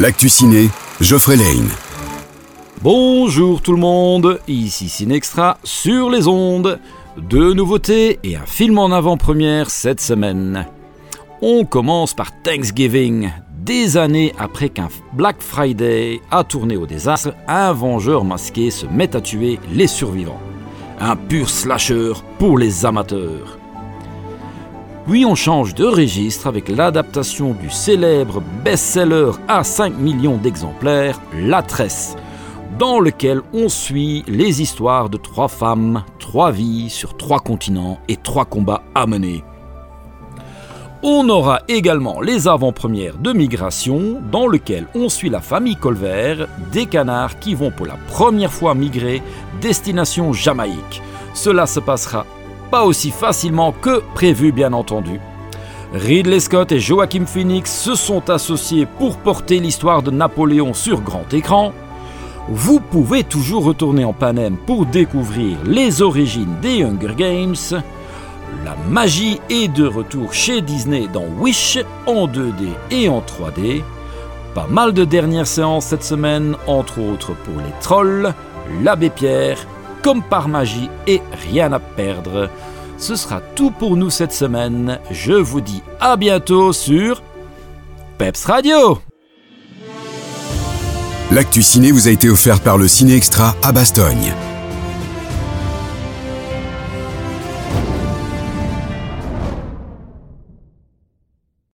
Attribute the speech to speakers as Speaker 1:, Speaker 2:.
Speaker 1: L'actu ciné, Geoffrey Lane.
Speaker 2: Bonjour tout le monde, ici Cinextra sur les ondes. Deux nouveautés et un film en avant-première cette semaine. On commence par Thanksgiving. Des années après qu'un Black Friday a tourné au désastre, un vengeur masqué se met à tuer les survivants. Un pur slasher pour les amateurs. Puis on change de registre avec l'adaptation du célèbre best-seller à 5 millions d'exemplaires, La Tresse, dans lequel on suit les histoires de trois femmes, trois vies sur trois continents et trois combats à mener. On aura également les avant-premières de Migration, dans lequel on suit la famille Colvert, des canards qui vont pour la première fois migrer destination Jamaïque. Cela se passera pas aussi facilement que prévu bien entendu. Ridley Scott et Joachim Phoenix se sont associés pour porter l'histoire de Napoléon sur grand écran. Vous pouvez toujours retourner en Panem pour découvrir les origines des Hunger Games. La magie est de retour chez Disney dans Wish en 2D et en 3D. Pas mal de dernières séances cette semaine, entre autres pour les trolls, l'abbé Pierre comme par magie et rien à perdre. Ce sera tout pour nous cette semaine. Je vous dis à bientôt sur Peps Radio.
Speaker 1: L'actu ciné vous a été offert par le Ciné Extra à Bastogne.